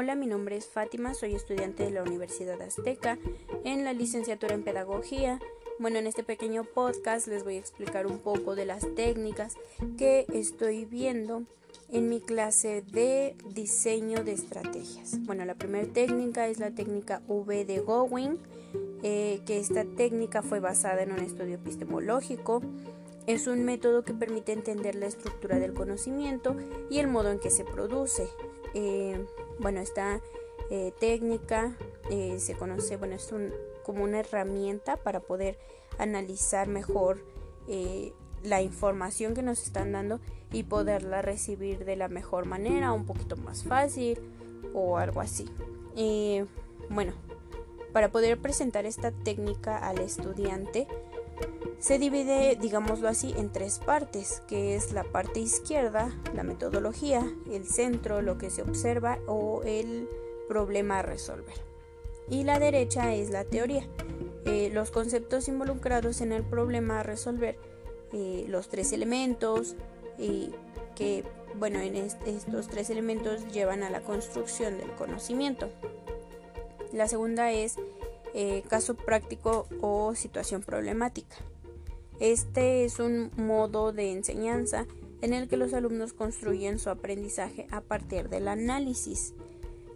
Hola, mi nombre es Fátima, soy estudiante de la Universidad Azteca en la licenciatura en Pedagogía. Bueno, en este pequeño podcast les voy a explicar un poco de las técnicas que estoy viendo en mi clase de diseño de estrategias. Bueno, la primera técnica es la técnica V de Gowing, eh, que esta técnica fue basada en un estudio epistemológico es un método que permite entender la estructura del conocimiento y el modo en que se produce. Eh, bueno, esta eh, técnica eh, se conoce, bueno, es como una herramienta para poder analizar mejor la información que nos están dando y poderla recibir de la mejor manera, un poquito más fácil o algo así. bueno, para poder presentar esta técnica al estudiante, se divide, digámoslo así, en tres partes, que es la parte izquierda, la metodología, el centro, lo que se observa o el problema a resolver. Y la derecha es la teoría, eh, los conceptos involucrados en el problema a resolver, eh, los tres elementos, que, bueno, en estos tres elementos llevan a la construcción del conocimiento. La segunda es caso práctico o situación problemática. Este es un modo de enseñanza en el que los alumnos construyen su aprendizaje a partir del análisis.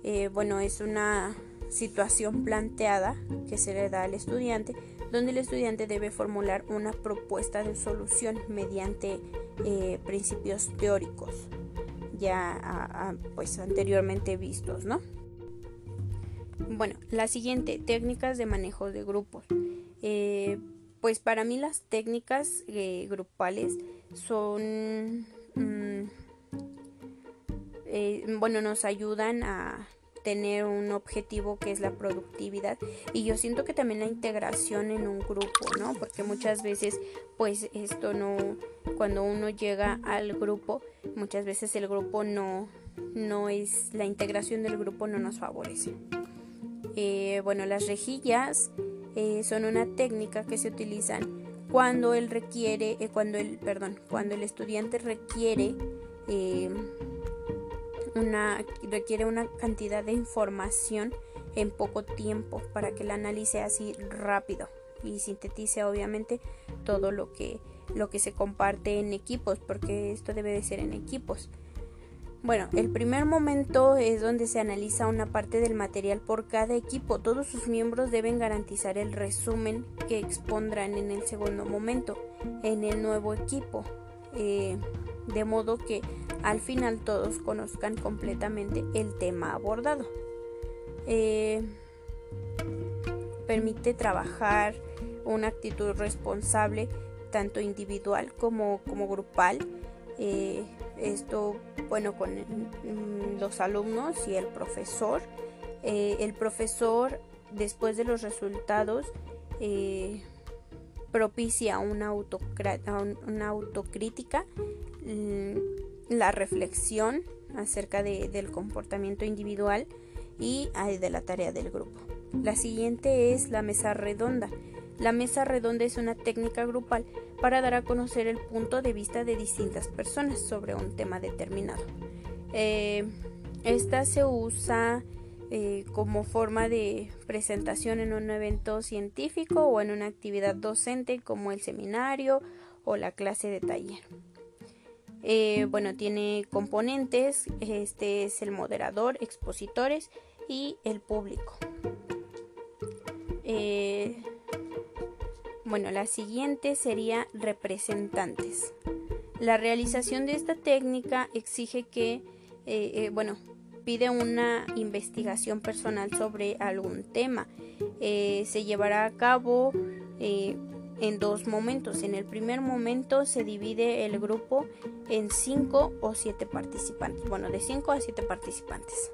Eh, bueno, es una situación planteada que se le da al estudiante, donde el estudiante debe formular una propuesta de solución mediante eh, principios teóricos ya pues anteriormente vistos, ¿no? Bueno, la siguiente, técnicas de manejo de grupos. Eh, pues para mí las técnicas eh, grupales son, mm, eh, bueno, nos ayudan a tener un objetivo que es la productividad y yo siento que también la integración en un grupo, ¿no? Porque muchas veces pues esto no, cuando uno llega al grupo, muchas veces el grupo no, no es, la integración del grupo no nos favorece. Eh, bueno, las rejillas eh, son una técnica que se utilizan cuando él requiere, eh, cuando el, perdón, cuando el estudiante requiere eh, una, requiere una cantidad de información en poco tiempo para que la analice así rápido y sintetice obviamente todo lo que lo que se comparte en equipos porque esto debe de ser en equipos bueno, el primer momento es donde se analiza una parte del material por cada equipo. Todos sus miembros deben garantizar el resumen que expondrán en el segundo momento en el nuevo equipo, eh, de modo que al final todos conozcan completamente el tema abordado. Eh, permite trabajar una actitud responsable tanto individual como, como grupal. Eh, esto, bueno, con mm, los alumnos y el profesor. Eh, el profesor, después de los resultados, eh, propicia una, una autocrítica, mm, la reflexión acerca del comportamiento individual y de la tarea del grupo. La siguiente es la mesa redonda. La mesa redonda es una técnica grupal para dar a conocer el punto de vista de distintas personas sobre un tema determinado. Eh, esta se usa eh, como forma de presentación en un evento científico o en una actividad docente como el seminario o la clase de taller. Eh, bueno, tiene componentes, este es el moderador, expositores y el público. Bueno, la siguiente sería representantes. La realización de esta técnica exige que, eh, eh, bueno, pide una investigación personal sobre algún tema. Eh, se llevará a cabo en dos momentos. En el primer momento se divide el grupo en cinco o siete participantes. Bueno, de cinco a siete participantes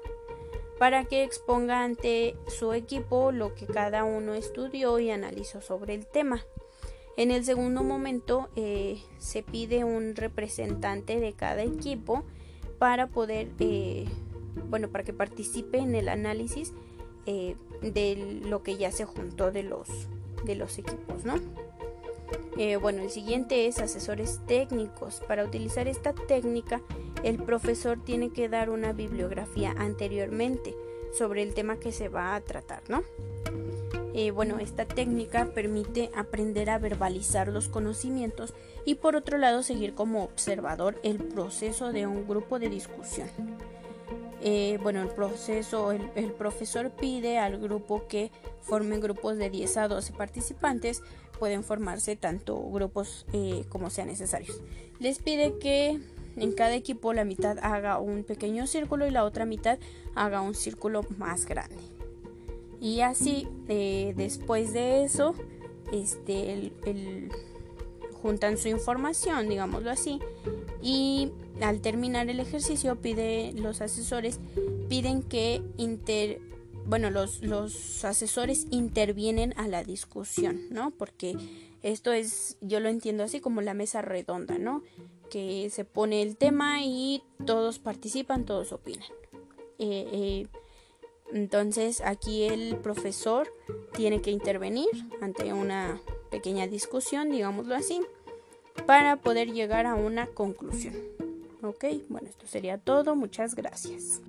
para que exponga ante su equipo lo que cada uno estudió y analizó sobre el tema. En el segundo momento eh, se pide un representante de cada equipo para poder, eh, bueno, para que participe en el análisis eh, de lo que ya se juntó de los, de los equipos, ¿no? Eh, bueno, el siguiente es asesores técnicos. Para utilizar esta técnica, el profesor tiene que dar una bibliografía anteriormente sobre el tema que se va a tratar, ¿no? Eh, bueno, esta técnica permite aprender a verbalizar los conocimientos y por otro lado seguir como observador el proceso de un grupo de discusión. Eh, bueno, el proceso, el, profesor pide al grupo que formen grupos de 10 a 12 participantes, pueden formarse tanto grupos eh, como sean necesarios. Les pide que en cada equipo la mitad haga un pequeño círculo y la otra mitad haga un círculo más grande. Y así, eh, después de eso, este, juntan su información, digámoslo así, y al terminar el ejercicio pide los asesores piden que inter bueno los, los asesores intervienen a la discusión no porque esto es yo lo entiendo así como la mesa redonda no que se pone el tema y todos participan todos opinan eh, eh, entonces aquí el profesor tiene que intervenir ante una pequeña discusión digámoslo así para poder llegar a una conclusión. Ok, bueno, esto sería todo. Muchas gracias.